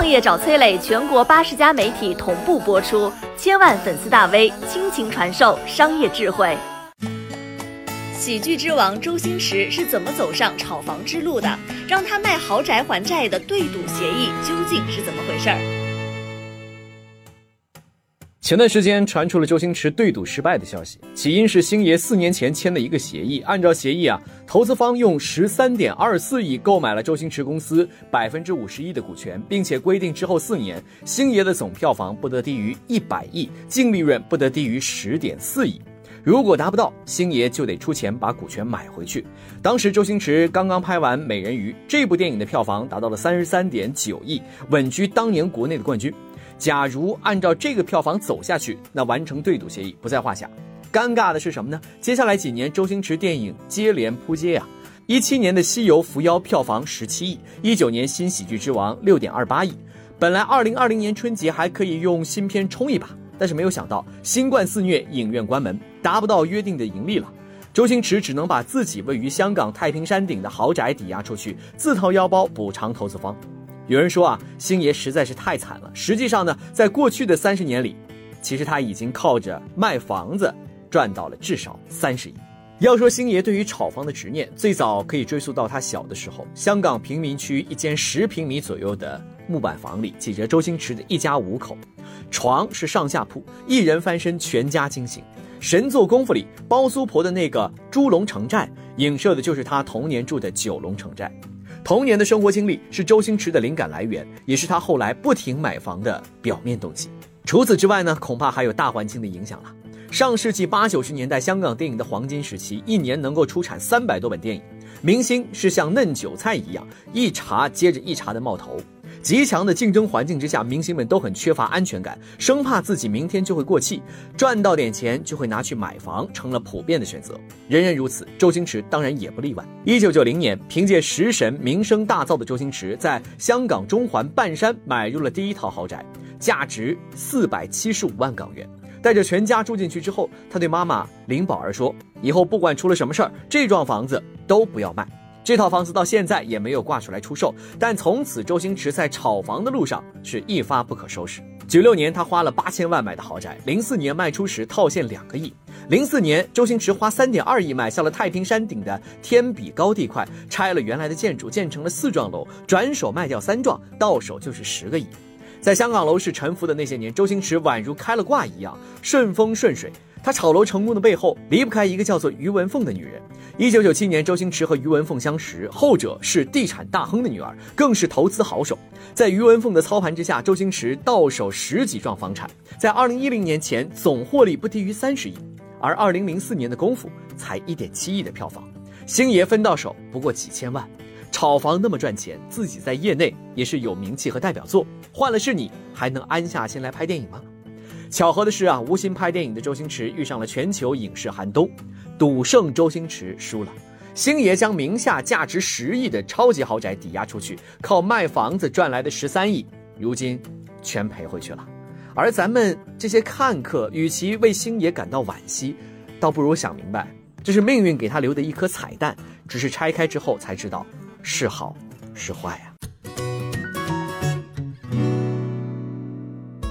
创业找崔磊，全国八十家媒体同步播出，千万粉丝大 V 倾情传授商业智慧。喜剧之王周星驰是怎么走上炒房之路的？让他卖豪宅还债的对赌协议究竟是怎么回事儿？前段时间传出了周星驰对赌失败的消息，起因是星爷四年前签的一个协议。按照协议啊，投资方用十三点二四亿购买了周星驰公司百分之五十一的股权，并且规定之后四年，星爷的总票房不得低于一百亿，净利润不得低于十点四亿。如果达不到，星爷就得出钱把股权买回去。当时周星驰刚刚拍完《美人鱼》这部电影的票房达到了三十三点九亿，稳居当年国内的冠军。假如按照这个票房走下去，那完成对赌协议不在话下。尴尬的是什么呢？接下来几年周星驰电影接连扑街呀。一七年的《西游伏妖》票房十七亿，一九年《新喜剧之王》六点二八亿。本来二零二零年春节还可以用新片冲一把，但是没有想到新冠肆虐，影院关门，达不到约定的盈利了。周星驰只能把自己位于香港太平山顶的豪宅抵押出去，自掏腰包补偿投资方。有人说啊，星爷实在是太惨了。实际上呢，在过去的三十年里，其实他已经靠着卖房子赚到了至少三十亿。要说星爷对于炒房的执念，最早可以追溯到他小的时候。香港贫民区一间十平米左右的木板房里，挤着周星驰的一家五口，床是上下铺，一人翻身，全家惊醒。神作功夫里，包租婆的那个猪笼城寨，影射的就是他童年住的九龙城寨。童年的生活经历是周星驰的灵感来源，也是他后来不停买房的表面动机。除此之外呢，恐怕还有大环境的影响了。上世纪八九十年代，香港电影的黄金时期，一年能够出产三百多本电影，明星是像嫩韭菜一样，一茬接着一茬的冒头。极强的竞争环境之下，明星们都很缺乏安全感，生怕自己明天就会过气，赚到点钱就会拿去买房，成了普遍的选择。人人如此，周星驰当然也不例外。一九九零年，凭借《食神》名声大噪的周星驰，在香港中环半山买入了第一套豪宅，价值四百七十五万港元。带着全家住进去之后，他对妈妈林宝儿说：“以后不管出了什么事儿，这幢房子都不要卖。”这套房子到现在也没有挂出来出售，但从此周星驰在炒房的路上是一发不可收拾。九六年他花了八千万买的豪宅，零四年卖出时套现两个亿。零四年周星驰花三点二亿买下了太平山顶的天比高地块，拆了原来的建筑建成了四幢楼，转手卖掉三幢，到手就是十个亿。在香港楼市沉浮的那些年，周星驰宛如开了挂一样顺风顺水。他炒楼成功的背后离不开一个叫做于文凤的女人。一九九七年，周星驰和于文凤相识，后者是地产大亨的女儿，更是投资好手。在于文凤的操盘之下，周星驰到手十几幢房产，在二零一零年前总获利不低于三十亿，而二零零四年的功夫才一点七亿的票房，星爷分到手不过几千万。炒房那么赚钱，自己在业内也是有名气和代表作，换了是你还能安下心来拍电影吗？巧合的是啊，无心拍电影的周星驰遇上了全球影视寒冬。赌圣周星驰输了，星爷将名下价值十亿的超级豪宅抵押出去，靠卖房子赚来的十三亿，如今全赔回去了。而咱们这些看客，与其为星爷感到惋惜，倒不如想明白，这是命运给他留的一颗彩蛋，只是拆开之后才知道是好是坏呀。